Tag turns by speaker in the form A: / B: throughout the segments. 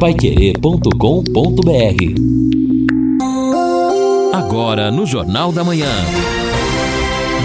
A: paiquerê.com.br Agora no Jornal da Manhã.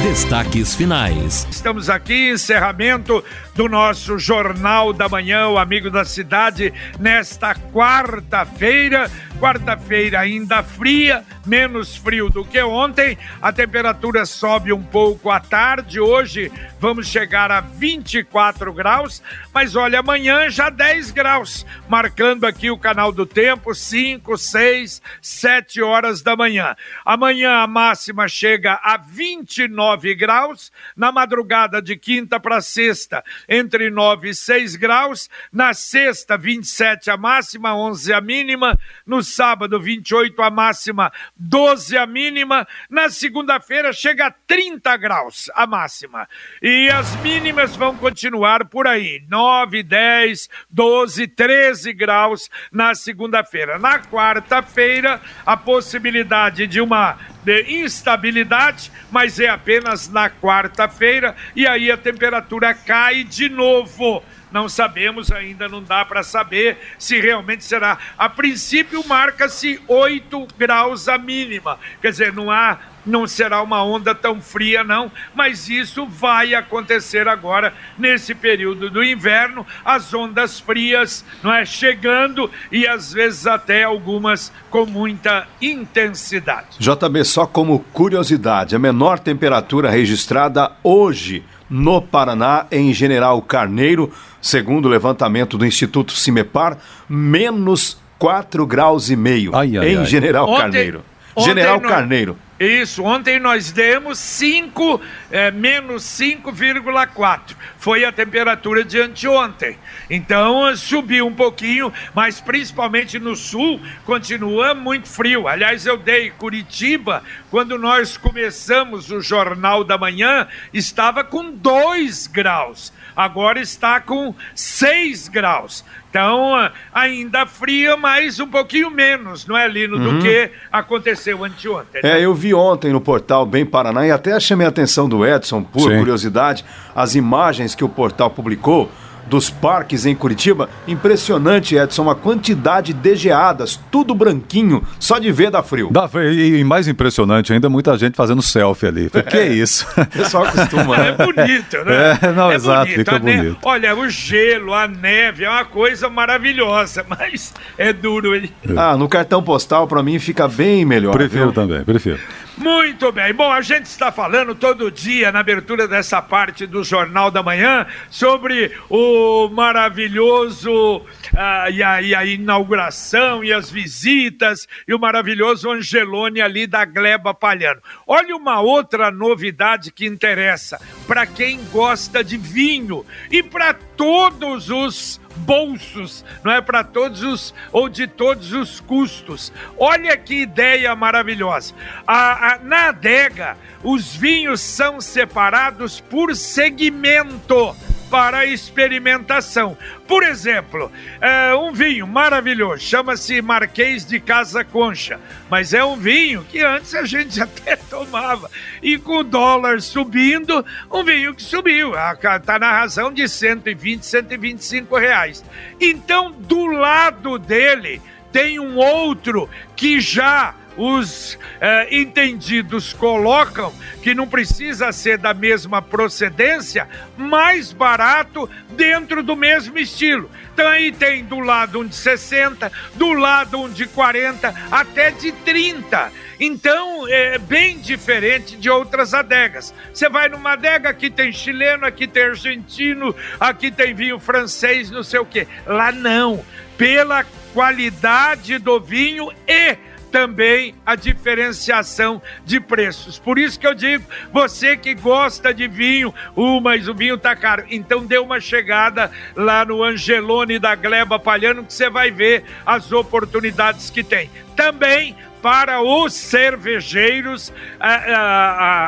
A: Destaques finais.
B: Estamos aqui, encerramento do nosso Jornal da Manhã, o Amigo da Cidade, nesta quarta-feira. Quarta-feira ainda fria, menos frio do que ontem. A temperatura sobe um pouco à tarde. Hoje vamos chegar a 24 graus, mas olha, amanhã já 10 graus, marcando aqui o canal do tempo, 5, 6, 7 horas da manhã. Amanhã a máxima chega a 29 graus, na madrugada de quinta para sexta, entre 9 e 6 graus, na sexta, 27 a máxima, 11 a mínima, no sábado, 28 a máxima, 12 a mínima. Na segunda-feira chega a 30 graus a máxima. E as mínimas vão continuar por aí: 9, 10, 12, 13 graus na segunda-feira. Na quarta-feira, a possibilidade de uma de instabilidade, mas é apenas na quarta-feira e aí a temperatura cai de novo não sabemos ainda, não dá para saber se realmente será. A princípio, marca-se 8 graus a mínima, quer dizer, não há não será uma onda tão fria, não, mas isso vai acontecer agora nesse período do inverno, as ondas frias não é chegando e às vezes até algumas com muita intensidade.
C: JB, só como curiosidade, a menor temperatura registrada hoje no Paraná, em General Carneiro, segundo o levantamento do Instituto Cimepar, menos 4 graus e meio ai, ai, em ai. General ontem, Carneiro. Ontem General no... Carneiro.
B: Isso, ontem nós demos 5, é, menos 5,4. Foi a temperatura de anteontem. Então subiu um pouquinho, mas principalmente no sul continua muito frio. Aliás, eu dei Curitiba, quando nós começamos o Jornal da Manhã, estava com 2 graus. Agora está com 6 graus. Então, ainda fria, mas um pouquinho menos, não é, Lino, uhum. do que aconteceu anteontem.
C: Né? É, eu vi ontem no portal Bem Paraná e até chamei a atenção do Edson, por Sim. curiosidade, as imagens que o portal publicou dos parques em Curitiba. Impressionante, Edson, a quantidade de geadas, tudo branquinho, só de ver dá frio.
D: Dá, e, e mais impressionante ainda, muita gente fazendo selfie ali. É. Que é isso?
B: O pessoal acostuma, né? É bonito, né?
D: É, não, é exato, bonito. fica bonito.
B: Olha, o gelo, a neve, é uma coisa maravilhosa, mas é duro. Hein?
C: Ah, no cartão postal, para mim, fica bem melhor.
D: Prefiro viu? também, prefiro.
B: Muito bem. Bom, a gente está falando todo dia, na abertura dessa parte do Jornal da Manhã, sobre o maravilhoso ah, e, a, e, a, inauguração e as visitas e o maravilhoso Angelone ali da Gleba Palhano. Olha uma outra novidade que interessa para quem gosta de vinho e para todos os bolsos, não é para todos os ou de todos os custos. Olha que ideia maravilhosa. A, a, na adega, os vinhos são separados por segmento para experimentação. Por exemplo, é um vinho maravilhoso, chama-se Marquês de Casa Concha, mas é um vinho que antes a gente até tomava. E com o dólar subindo, um vinho que subiu, está na razão de 120, 125 reais. Então, do lado dele, tem um outro que já os eh, entendidos colocam que não precisa ser da mesma procedência, mais barato dentro do mesmo estilo. Então aí tem do lado um de 60, do lado um de 40, até de 30. Então é bem diferente de outras adegas. Você vai numa adega, aqui tem chileno, aqui tem argentino, aqui tem vinho francês, não sei o quê. Lá não. Pela qualidade do vinho e também a diferenciação de preços. Por isso que eu digo, você que gosta de vinho, uh, mas o vinho tá caro, então dê uma chegada lá no Angelone da Gleba Palhano que você vai ver as oportunidades que tem. Também para os cervejeiros.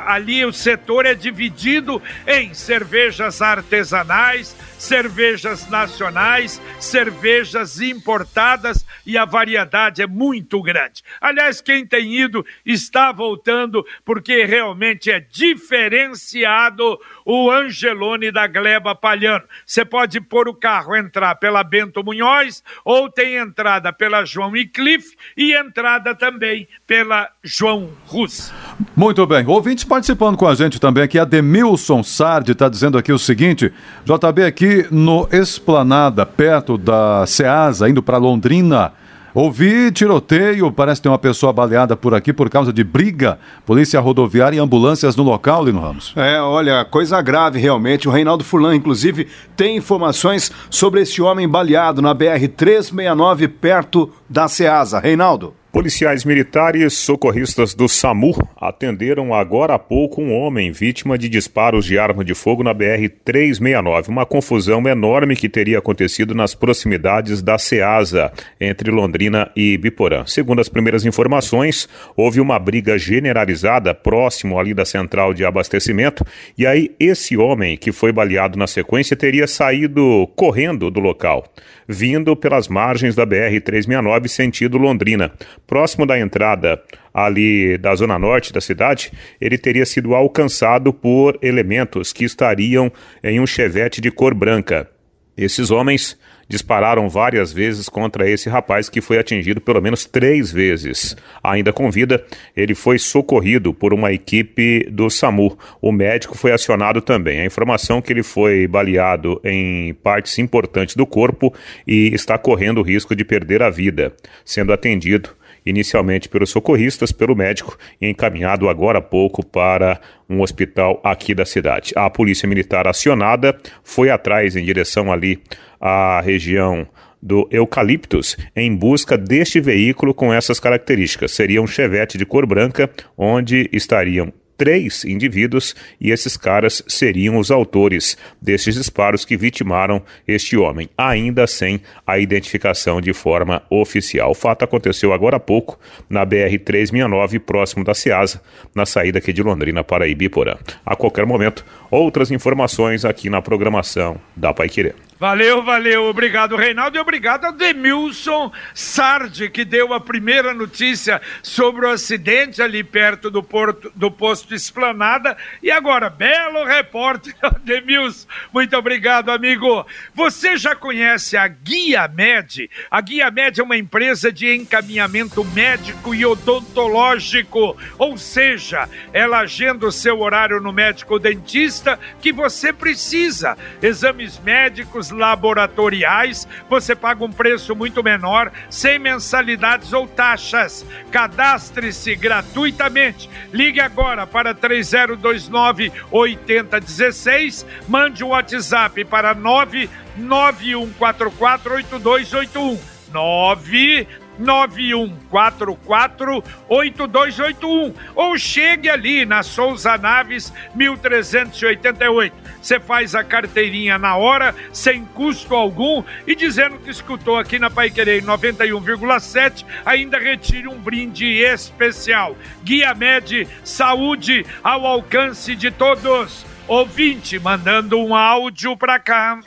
B: ali o setor é dividido em cervejas artesanais, cervejas nacionais, cervejas importadas e a variedade é muito grande. Aliás, quem tem ido está voltando porque realmente é diferenciado o Angelone da Gleba Palhano. Você pode pôr o carro, entrar pela Bento Munhoz ou tem entrada pela João e Cliff e entrada também pela João Rus.
D: Muito bem. Ouvintes participando com a gente também aqui, a Demilson Sardi está dizendo aqui o seguinte: JB aqui no Esplanada, perto da Ceasa, indo para Londrina. Ouvi tiroteio, parece ter uma pessoa baleada por aqui por causa de briga. Polícia rodoviária e ambulâncias no local, Lino Ramos.
C: É, olha, coisa grave realmente. O Reinaldo Fulan, inclusive, tem informações sobre esse homem baleado na BR-369, perto da Ceasa. Reinaldo.
E: Policiais militares socorristas do SAMU atenderam agora há pouco um homem vítima de disparos de arma de fogo na BR-369. Uma confusão enorme que teria acontecido nas proximidades da SEASA, entre Londrina e Biporã. Segundo as primeiras informações, houve uma briga generalizada próximo ali da central de abastecimento e aí esse homem que foi baleado na sequência teria saído correndo do local, vindo pelas margens da BR-369 sentido Londrina próximo da entrada ali da zona norte da cidade, ele teria sido alcançado por elementos que estariam em um chevette de cor branca. Esses homens dispararam várias vezes contra esse rapaz que foi atingido pelo menos três vezes. Ainda com vida, ele foi socorrido por uma equipe do SAMU. O médico foi acionado também. A informação é que ele foi baleado em partes importantes do corpo e está correndo o risco de perder a vida, sendo atendido inicialmente pelos socorristas, pelo médico e encaminhado agora há pouco para um hospital aqui da cidade. A polícia militar acionada foi atrás em direção ali à região do Eucaliptus em busca deste veículo com essas características. Seria um Chevette de cor branca, onde estariam três indivíduos e esses caras seriam os autores desses disparos que vitimaram este homem, ainda sem a identificação de forma oficial. O fato aconteceu agora há pouco na BR-369, próximo da Ceasa, na saída aqui de Londrina para Ibiporã. A qualquer momento, outras informações aqui na programação da Paiquerê.
B: Valeu, valeu. Obrigado, Reinaldo. E obrigado ao Demilson Sardi, que deu a primeira notícia sobre o acidente ali perto do, porto, do posto Esplanada. E agora, belo repórter, Demilson. Muito obrigado, amigo. Você já conhece a Guia Med? A Guia Med é uma empresa de encaminhamento médico e odontológico. Ou seja, ela agenda o seu horário no médico dentista que você precisa. Exames médicos laboratoriais, você paga um preço muito menor, sem mensalidades ou taxas. Cadastre-se gratuitamente. Ligue agora para 3029 8016, mande um WhatsApp para 99144 8281. 9 91448281 ou chegue ali na Souza Naves 1388. Você faz a carteirinha na hora, sem custo algum e dizendo que escutou aqui na Pai Querer 91,7, ainda retire um brinde especial. Guia Med, saúde ao alcance de todos. Ouvinte, mandando um áudio para cá.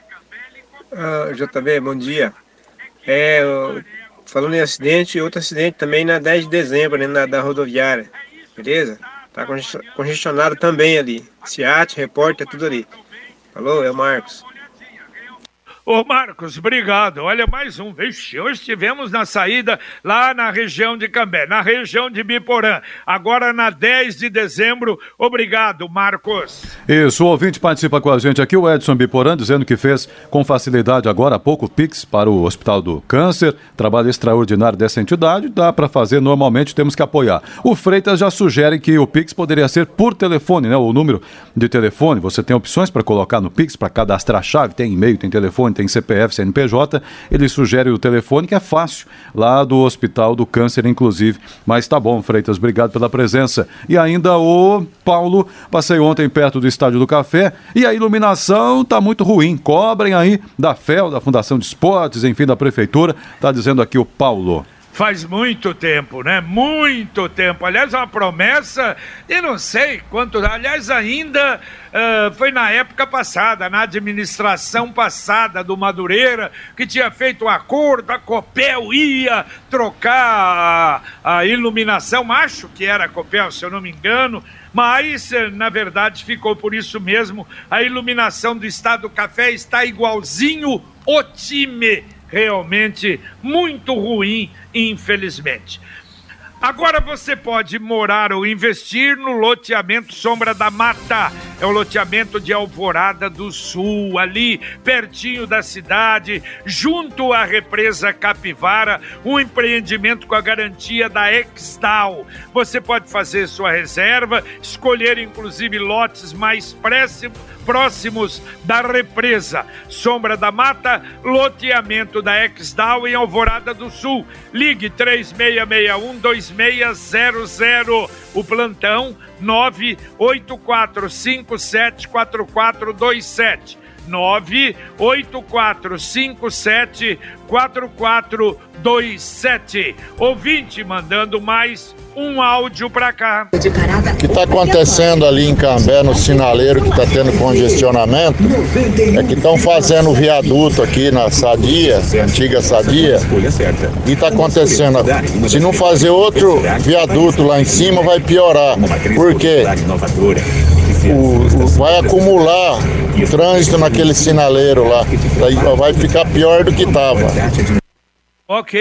F: Uh, JB, bom dia. É, falando em acidente, outro acidente também na 10 de dezembro, né, na, da rodoviária, beleza? Tá congestionado também ali. SEAT, repórter, tudo ali. Falou, é o Marcos.
B: Ô Marcos, obrigado. Olha, mais um. Vixe, hoje estivemos na saída lá na região de Cambé, na região de Biporã. Agora na 10 de dezembro. Obrigado, Marcos.
D: Isso, o ouvinte participa com a gente aqui, o Edson Biporã, dizendo que fez com facilidade agora há pouco Pix para o Hospital do Câncer. Trabalho extraordinário dessa entidade, dá para fazer normalmente, temos que apoiar. O Freitas já sugere que o Pix poderia ser por telefone, né? O número de telefone, você tem opções para colocar no Pix, para cadastrar a chave, tem e-mail, tem telefone telefone, tem CPF, CNPJ, ele sugere o telefone que é fácil, lá do Hospital do Câncer, inclusive. Mas tá bom, Freitas, obrigado pela presença. E ainda o Paulo, passei ontem perto do Estádio do Café e a iluminação tá muito ruim. Cobrem aí da FEL, da Fundação de Esportes, enfim, da Prefeitura, tá dizendo aqui o Paulo.
B: Faz muito tempo, né? Muito tempo. Aliás, uma promessa e não sei quanto. Aliás, ainda uh, foi na época passada, na administração passada do Madureira, que tinha feito um acordo, a Copel ia trocar a, a iluminação, acho que era a Copel, se eu não me engano mas eh, na verdade ficou por isso mesmo. A iluminação do Estado do Café está igualzinho o time, realmente muito ruim, infelizmente. Agora você pode morar ou investir no loteamento Sombra da Mata. É o loteamento de Alvorada do Sul, ali pertinho da cidade, junto à represa Capivara, um empreendimento com a garantia da Extal. Você pode fazer sua reserva, escolher inclusive lotes mais próximos da represa. Sombra da Mata, loteamento da Exdal em Alvorada do Sul. Ligue 3661 3600. O plantão 984574427. 984574427. Ouvinte mandando mais um áudio para cá.
G: O que está acontecendo ali em Cambé, no sinaleiro que está tendo congestionamento, é que estão fazendo o viaduto aqui na Sadia, antiga Sadia, e está acontecendo. Se não fazer outro viaduto lá em cima, vai piorar. Por quê? O, o, vai acumular trânsito naquele sinaleiro lá. Vai ficar pior do que estava.
B: Ok,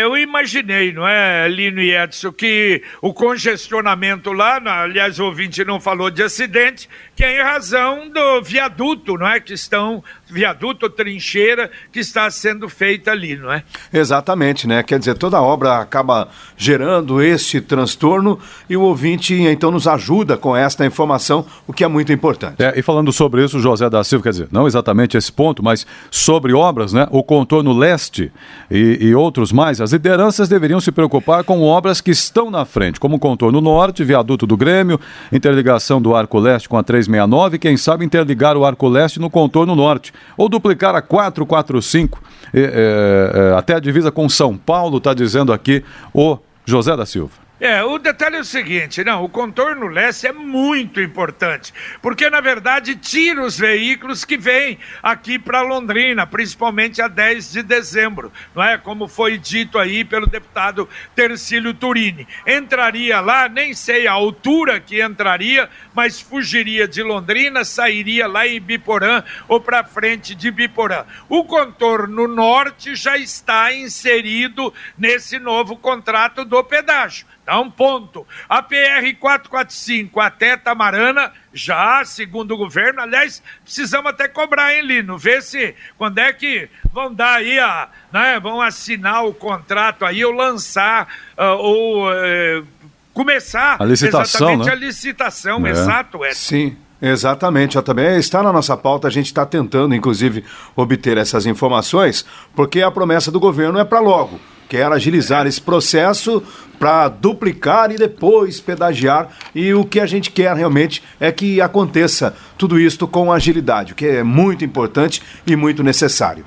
B: eu imaginei, não é, Lino e Edson, que o congestionamento lá, aliás, o ouvinte não falou de acidente, que é em razão do viaduto, não é? Que estão, viaduto, trincheira, que está sendo feita ali, não é?
C: Exatamente, né? Quer dizer, toda obra acaba gerando este transtorno e o ouvinte então nos ajuda com esta informação, o que é muito importante.
D: É, e falando sobre isso, José da Silva, quer dizer, não exatamente esse ponto, mas sobre obras, né? O contorno leste e, e outros mais, as lideranças deveriam se preocupar com obras que estão na frente, como o contorno norte, viaduto do Grêmio, interligação do Arco Leste com a 3 369, quem sabe interligar o Arco Leste no contorno norte, ou duplicar a 445 é, é, até a divisa com São Paulo, está dizendo aqui o José da Silva.
B: É, o detalhe é o seguinte, não, o contorno leste é muito importante, porque na verdade tira os veículos que vêm aqui para Londrina, principalmente a 10 de dezembro, não é? Como foi dito aí pelo deputado Tercílio Turini. Entraria lá, nem sei a altura que entraria, mas fugiria de Londrina, sairia lá em Biporã ou para frente de Biporã. O contorno norte já está inserido nesse novo contrato do pedágio. Dá um ponto. A PR 445 até Tamarana, já, segundo o governo, aliás, precisamos até cobrar, hein, Lino? Ver se quando é que vão dar aí a. Né, vão assinar o contrato aí, ou lançar, uh, ou uh, começar
D: a licitação,
B: exatamente
D: né?
B: a licitação, é. exato,
C: é. Sim. Exatamente, já também está na nossa pauta, a gente está tentando, inclusive, obter essas informações, porque a promessa do governo é para logo quer agilizar esse processo para duplicar e depois pedagiar. E o que a gente quer realmente é que aconteça tudo isto com agilidade, o que é muito importante e muito necessário.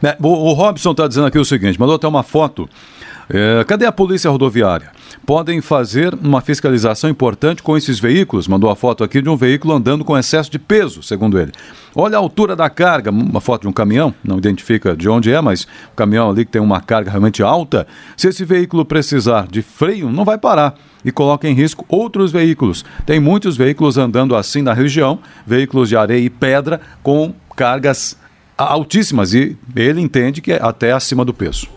D: É, o, o Robson está dizendo aqui o seguinte: mandou até uma foto. É, cadê a polícia rodoviária? Podem fazer uma fiscalização importante com esses veículos. Mandou a foto aqui de um veículo andando com excesso de peso, segundo ele. Olha a altura da carga, uma foto de um caminhão, não identifica de onde é, mas o caminhão ali que tem uma carga realmente alta. Se esse veículo precisar de freio, não vai parar e coloca em risco outros veículos. Tem muitos veículos andando assim na região, veículos de areia e pedra com cargas altíssimas e ele entende que é até acima do peso.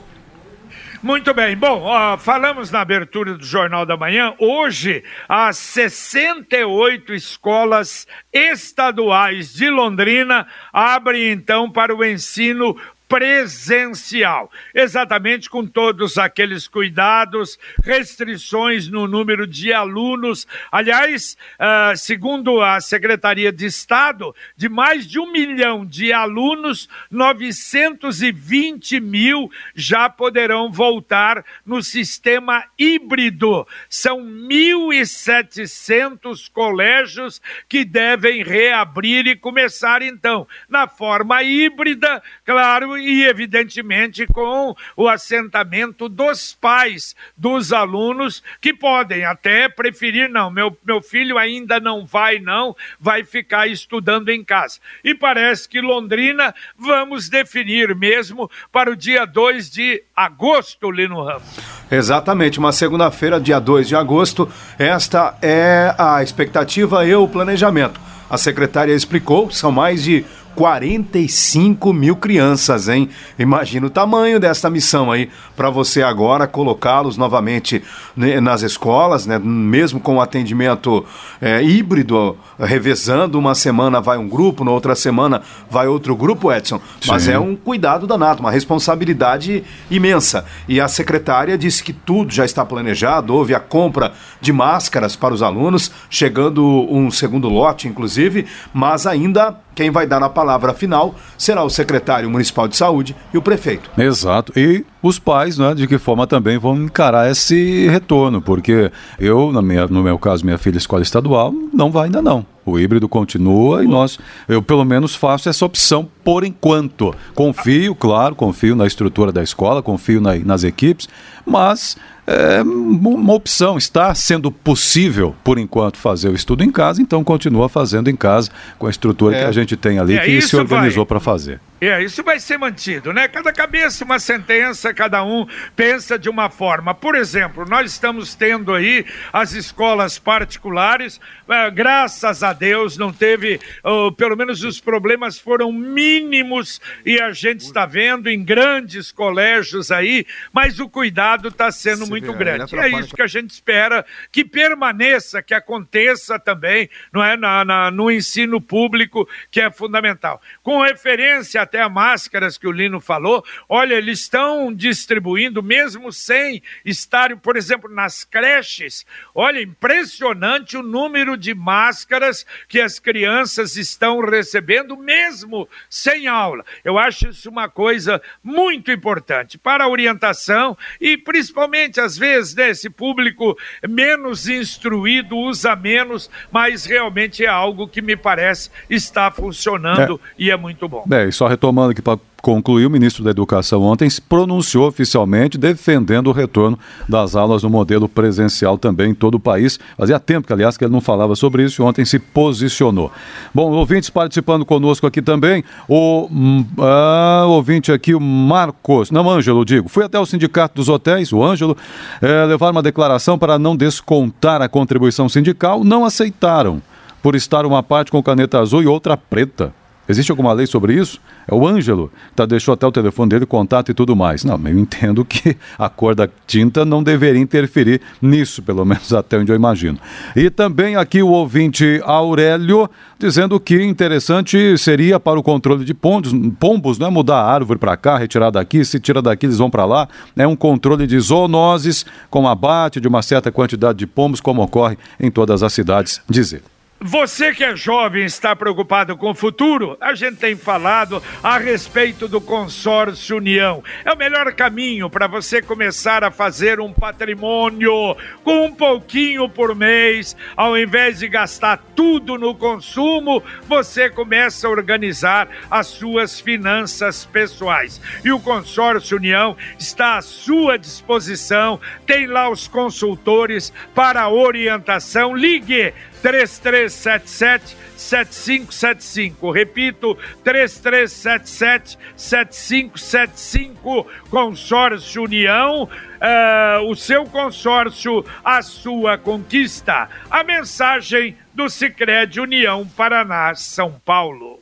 B: Muito bem. Bom, falamos na abertura do Jornal da Manhã. Hoje, as 68 escolas estaduais de Londrina abrem então para o ensino presencial, exatamente com todos aqueles cuidados, restrições no número de alunos. Aliás, uh, segundo a Secretaria de Estado, de mais de um milhão de alunos, 920 mil já poderão voltar no sistema híbrido. São 1.700 colégios que devem reabrir e começar, então, na forma híbrida, claro e, evidentemente, com o assentamento dos pais dos alunos que podem até preferir, não, meu, meu filho ainda não vai, não, vai ficar estudando em casa. E parece que Londrina vamos definir mesmo para o dia 2 de agosto, Lino Ramos.
C: Exatamente, uma segunda-feira, dia 2 de agosto. Esta é a expectativa e o planejamento. A secretária explicou, são mais de 45 mil crianças, hein? Imagina o tamanho dessa missão aí para você agora colocá-los novamente né, nas escolas, né? Mesmo com o atendimento é, híbrido, revezando, uma semana vai um grupo, na outra semana vai outro grupo, Edson. Mas Sim. é um cuidado danado, uma responsabilidade imensa. E a secretária disse que tudo já está planejado, houve a compra de máscaras para os alunos, chegando um segundo lote, inclusive, mas ainda quem vai dar a palavra final será o secretário municipal de saúde e o prefeito.
D: Exato. E os pais, né, de que forma também vão encarar esse retorno, porque eu, na minha, no meu caso, minha filha escola estadual, não vai ainda não. O híbrido continua e nós, eu pelo menos faço essa opção por enquanto. Confio, claro, confio na estrutura da escola, confio na, nas equipes, mas é uma opção. Está sendo possível, por enquanto, fazer o estudo em casa, então continua fazendo em casa com a estrutura é. que a gente tem ali, é, que se organizou para fazer.
B: É, isso vai ser mantido, né? Cada cabeça uma sentença, cada um pensa de uma forma. Por exemplo, nós estamos tendo aí as escolas particulares, uh, graças a Deus não teve, uh, pelo menos os problemas foram mínimos e a gente está vendo em grandes colégios aí, mas o cuidado está sendo Se muito vê, grande. E é isso que a gente espera que permaneça, que aconteça também, não é, na, na no ensino público, que é fundamental. Com referência até a máscaras que o Lino falou, olha, eles estão distribuindo, mesmo sem estar, por exemplo, nas creches. Olha, impressionante o número de máscaras que as crianças estão recebendo, mesmo sem aula. Eu acho isso uma coisa muito importante para a orientação e principalmente, às vezes, né, esse público menos instruído usa menos, mas realmente é algo que me parece está funcionando é. e é muito bom.
D: É, e só retomando aqui para concluir, o ministro da Educação ontem se pronunciou oficialmente defendendo o retorno das aulas no modelo presencial também em todo o país. Fazia tempo que, aliás, que ele não falava sobre isso e ontem se posicionou. Bom, ouvintes participando conosco aqui também, o uh, ouvinte aqui, o Marcos, não, Ângelo, digo, fui até o sindicato dos hotéis, o Ângelo, é, levar uma declaração para não descontar a contribuição sindical, não aceitaram, por estar uma parte com caneta azul e outra preta. Existe alguma lei sobre isso? É o Ângelo, tá, deixou até o telefone dele, contato e tudo mais. Não, eu entendo que a cor da tinta não deveria interferir nisso, pelo menos até onde eu imagino. E também aqui o ouvinte Aurélio, dizendo que interessante seria para o controle de pombos, pombos né, mudar a árvore para cá, retirar daqui, se tira daqui eles vão para lá. É um controle de zoonoses com abate de uma certa quantidade de pombos, como ocorre em todas as cidades, dizer.
B: Você que é jovem está preocupado com o futuro? A gente tem falado a respeito do consórcio União. É o melhor caminho para você começar a fazer um patrimônio com um pouquinho por mês. Ao invés de gastar tudo no consumo, você começa a organizar as suas finanças pessoais. E o consórcio União está à sua disposição. Tem lá os consultores para orientação. Ligue 3377 7575. Repito, 3377 7575. Consórcio União. Uh, o seu consórcio, a sua conquista. A mensagem do Sicredi União Paraná, São Paulo.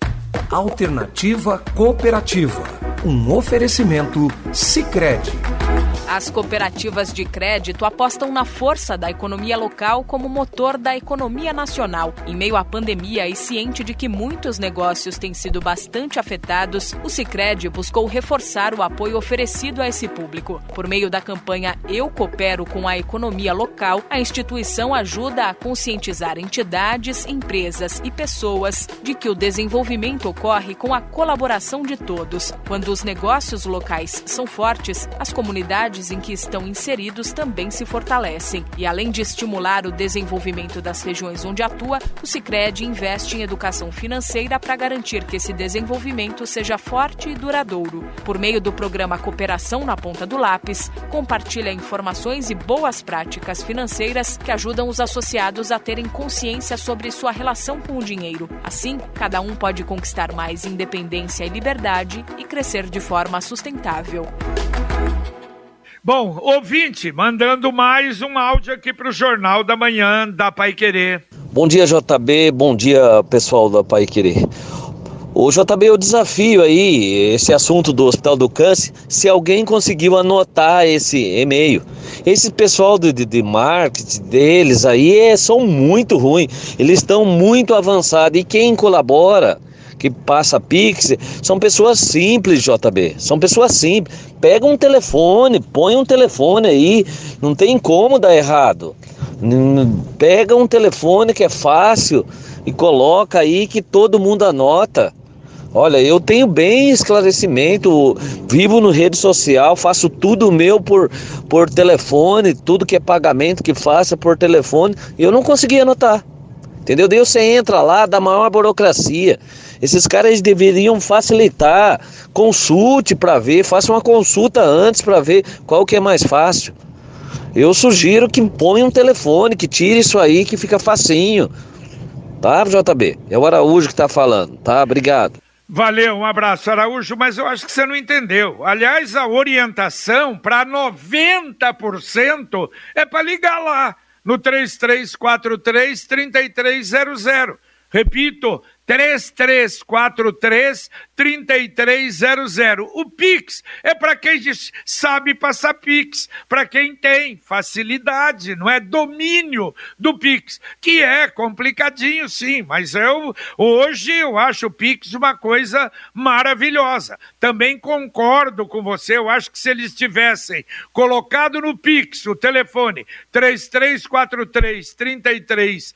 A: Alternativa Cooperativa. Um oferecimento Sicredi.
H: As cooperativas de crédito apostam na força da economia local como motor da economia nacional. Em meio à pandemia e ciente de que muitos negócios têm sido bastante afetados, o Sicredi buscou reforçar o apoio oferecido a esse público. Por meio da campanha Eu Coopero com a Economia Local, a instituição ajuda a conscientizar entidades, empresas e pessoas de que o desenvolvimento ocorre com a colaboração de todos. Quando os negócios locais são fortes, as comunidades atividades em que estão inseridos também se fortalecem. E além de estimular o desenvolvimento das regiões onde atua, o Sicredi investe em educação financeira para garantir que esse desenvolvimento seja forte e duradouro. Por meio do programa Cooperação na Ponta do Lápis, compartilha informações e boas práticas financeiras que ajudam os associados a terem consciência sobre sua relação com o dinheiro. Assim, cada um pode conquistar mais independência e liberdade e crescer de forma sustentável.
B: Bom, ouvinte, mandando mais um áudio aqui para o Jornal da Manhã da Pai Querer.
I: Bom dia, JB. Bom dia, pessoal da Pai Querer. O JB, o desafio aí, esse assunto do Hospital do Câncer, se alguém conseguiu anotar esse e-mail. Esse pessoal de, de, de marketing deles aí é, são muito ruins, eles estão muito avançados. E quem colabora, que passa Pix, são pessoas simples, JB. São pessoas simples. Pega um telefone, põe um telefone aí, não tem como dar errado. Pega um telefone que é fácil e coloca aí que todo mundo anota. Olha, eu tenho bem esclarecimento, vivo no rede social, faço tudo meu por, por telefone, tudo que é pagamento que faça por telefone, eu não consegui anotar. Entendeu? Daí você entra lá, dá maior burocracia. Esses caras deveriam facilitar, consulte para ver, faça uma consulta antes para ver qual que é mais fácil. Eu sugiro que ponha um telefone, que tire isso aí, que fica facinho. Tá, JB? É o Araújo que está falando, tá? Obrigado.
B: Valeu, um abraço, Araújo, mas eu acho que você não entendeu. Aliás, a orientação para 90% é para ligar lá no 3343 3300. Repito, 3343 3300. O Pix é para quem sabe passar Pix, para quem tem facilidade, não é domínio do Pix, que é complicadinho sim, mas eu hoje eu acho o Pix uma coisa maravilhosa. Também concordo com você, eu acho que se eles tivessem colocado no Pix o telefone 3343 3300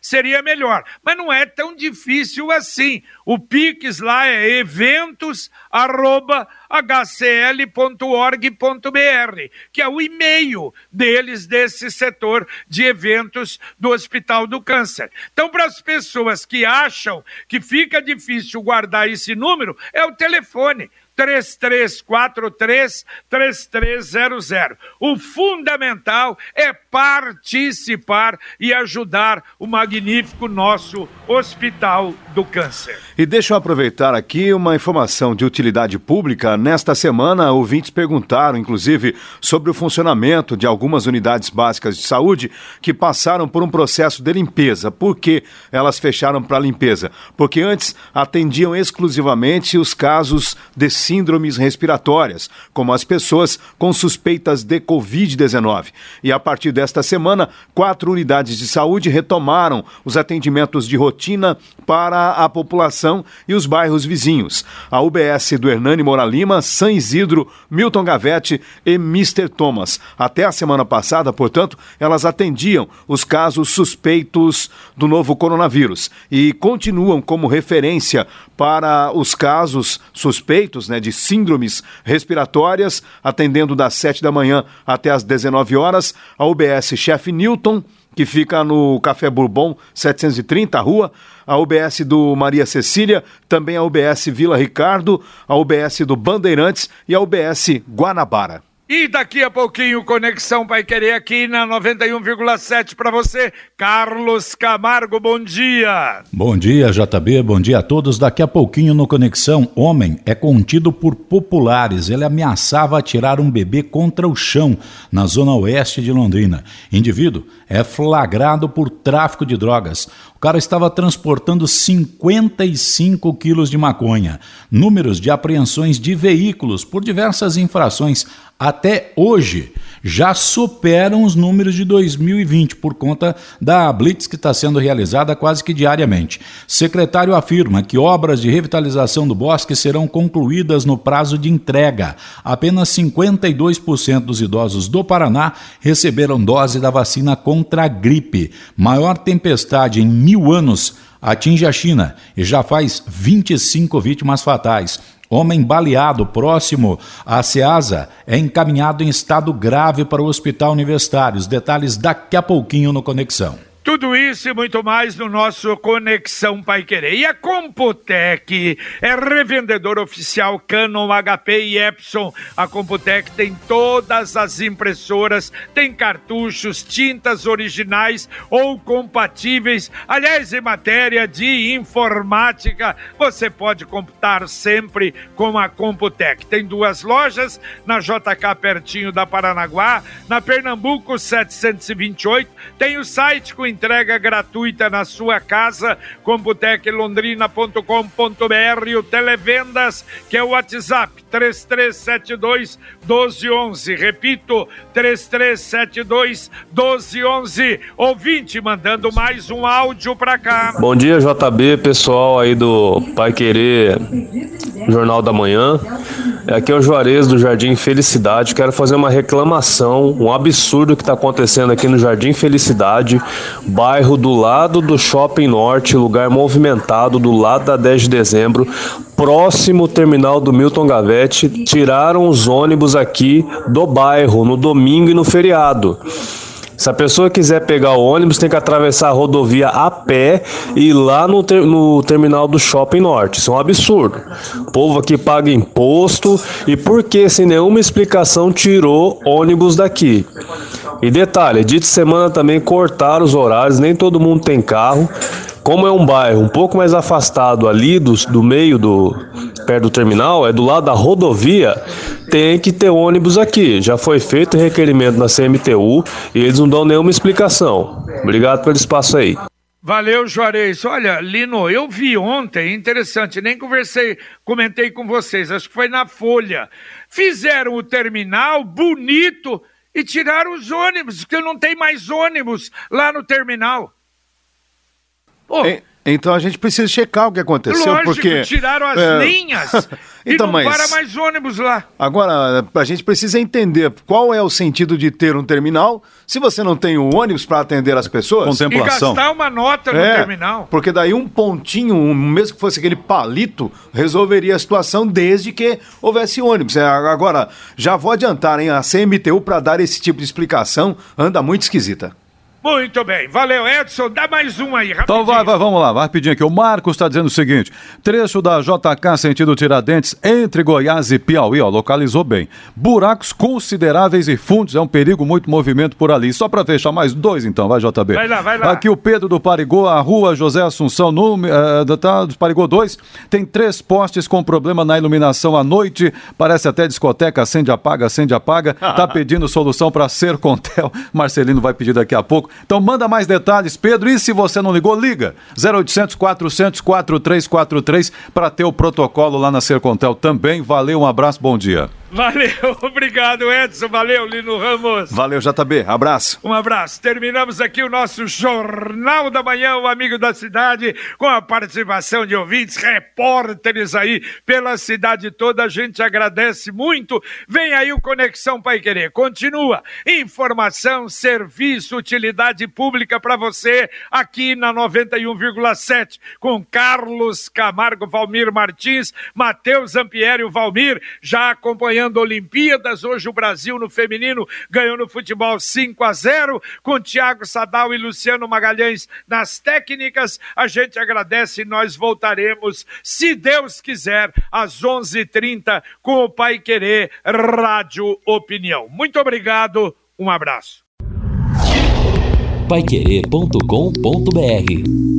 B: seria melhor, mas não é tão difícil assim. O Pix lá é eventos@hcl.org.br, que é o e-mail deles desse setor de eventos do Hospital do Câncer. Então, para as pessoas que acham que fica difícil guardar esse número, é o telefone 3343 3300. O fundamental é participar e ajudar o magnífico nosso Hospital do Câncer.
C: E deixa eu aproveitar aqui uma informação de utilidade pública. Nesta semana, ouvintes perguntaram, inclusive, sobre o funcionamento de algumas unidades básicas de saúde que passaram por um processo de limpeza. Por que elas fecharam para limpeza? Porque antes atendiam exclusivamente os casos de síndromes respiratórias, como as pessoas com suspeitas de Covid-19. E a partir desta semana, quatro unidades de saúde retomaram os atendimentos de rotina para a população e os bairros vizinhos. A UBS do Hernani Moura Lima, San Isidro, Milton Gavete e Mr. Thomas. Até a semana passada, portanto, elas atendiam os casos suspeitos do novo coronavírus e continuam como referência para os casos suspeitos né, de síndromes respiratórias, atendendo das 7 da manhã até as 19 horas, a UBS Chefe Newton, que fica no Café Bourbon 730 Rua, a UBS do Maria Cecília, também a UBS Vila Ricardo, a UBS do Bandeirantes e a UBS Guanabara.
B: E daqui a pouquinho, Conexão Pai Querer aqui na 91,7 para você. Carlos Camargo, bom dia.
J: Bom dia, JB, bom dia a todos. Daqui a pouquinho no Conexão, homem é contido por populares. Ele ameaçava atirar um bebê contra o chão na zona oeste de Londrina. Indivíduo é flagrado por tráfico de drogas. O cara estava transportando 55 quilos de maconha. Números de apreensões de veículos por diversas infrações até hoje já superam os números de 2020 por conta da blitz que está sendo realizada quase que diariamente. Secretário afirma que obras de revitalização do bosque serão concluídas no prazo de entrega. Apenas 52% dos idosos do Paraná receberam dose da vacina contra a gripe. Maior tempestade em mil anos atinge a China e já faz 25 vítimas fatais. Homem baleado próximo à Ceasa é encaminhado em estado grave para o hospital universitário. Os detalhes daqui a pouquinho no Conexão.
B: Tudo isso e muito mais no nosso Conexão Pai Querer. E a Computec é revendedor oficial Canon, HP e Epson. A Computec tem todas as impressoras, tem cartuchos, tintas originais ou compatíveis. Aliás, em matéria de informática, você pode computar sempre com a Computec. Tem duas lojas, na JK pertinho da Paranaguá, na Pernambuco 728. Tem o site com entrega gratuita na sua casa, computeclondrina.com.br, o Televendas, que é o WhatsApp, 3372 1211. Repito, 3372 1211. Ouvinte, mandando mais um áudio para cá.
K: Bom dia, JB, pessoal aí do Pai Querer Jornal da Manhã. Aqui é o Juarez do Jardim Felicidade. Quero fazer uma reclamação, um absurdo que está acontecendo aqui no Jardim Felicidade bairro do lado do Shopping Norte, lugar movimentado, do lado da 10 de dezembro, próximo terminal do Milton Gavete, tiraram os ônibus aqui do bairro no domingo e no feriado. Se a pessoa quiser pegar o ônibus, tem que atravessar a rodovia a pé e ir lá no, ter, no terminal do Shopping Norte. Isso é um absurdo. O povo aqui paga imposto e por que, sem nenhuma explicação, tirou ônibus daqui? E detalhe, dia de semana também cortaram os horários, nem todo mundo tem carro. Como é um bairro um pouco mais afastado ali do, do meio do perto do terminal, é do lado da rodovia, tem que ter ônibus aqui. Já foi feito requerimento na CMTU e eles não dão nenhuma explicação. Obrigado pelo espaço aí.
B: Valeu, Juarez. Olha, Lino, eu vi ontem, interessante, nem conversei, comentei com vocês, acho que foi na Folha. Fizeram o terminal bonito e tiraram os ônibus, porque não tem mais ônibus lá no terminal.
C: Oh, então a gente precisa checar o que aconteceu,
B: lógico,
C: porque
B: tiraram as é... linhas então, e não mas... para mais ônibus lá.
C: Agora, a gente precisa entender qual é o sentido de ter um terminal se você não tem um ônibus para atender as pessoas.
B: Contemplação. E gastar uma nota no é, terminal.
C: Porque daí um pontinho, mesmo que fosse aquele palito, resolveria a situação desde que houvesse ônibus. É, agora, já vou adiantar, hein? A CMTU para dar esse tipo de explicação anda muito esquisita.
B: Muito bem, valeu Edson, dá mais um aí, rapidinho.
D: Então vai, vai, vamos lá, rapidinho aqui. O Marcos está dizendo o seguinte: trecho da JK sentido Tiradentes entre Goiás e Piauí, ó, localizou bem. Buracos consideráveis e fundos, é um perigo, muito movimento por ali. Só para fechar mais dois então, vai JB.
B: Vai lá, vai lá.
D: Aqui o Pedro do Parigô, a rua José Assunção, no, uh, tá, do Parigô 2, tem três postes com problema na iluminação à noite, parece até discoteca, acende, apaga, acende, apaga. Tá pedindo solução para Sercontel. Marcelino vai pedir daqui a pouco. Então manda mais detalhes, Pedro. E se você não ligou, liga. 0800 400 4343 para ter o protocolo lá na Sercontel também. Valeu, um abraço, bom dia.
B: Valeu, obrigado Edson, valeu Lino Ramos.
C: Valeu JB, abraço.
B: Um abraço. Terminamos aqui o nosso Jornal da Manhã, o Amigo da Cidade, com a participação de ouvintes, repórteres aí pela cidade toda. A gente agradece muito. Vem aí o Conexão Pai Querer. Continua. Informação, serviço, utilidade pública para você aqui na 91,7 com Carlos Camargo, Valmir Martins, Matheus Ampieri, o Valmir já acompanhando acompanhando Olimpíadas. Hoje o Brasil no feminino ganhou no futebol 5 a 0 com Thiago Sadal e Luciano Magalhães nas técnicas. A gente agradece e nós voltaremos, se Deus quiser, às 11:30 com o Pai Querer Rádio Opinião. Muito obrigado. Um abraço.
L: Paiquerê.com.br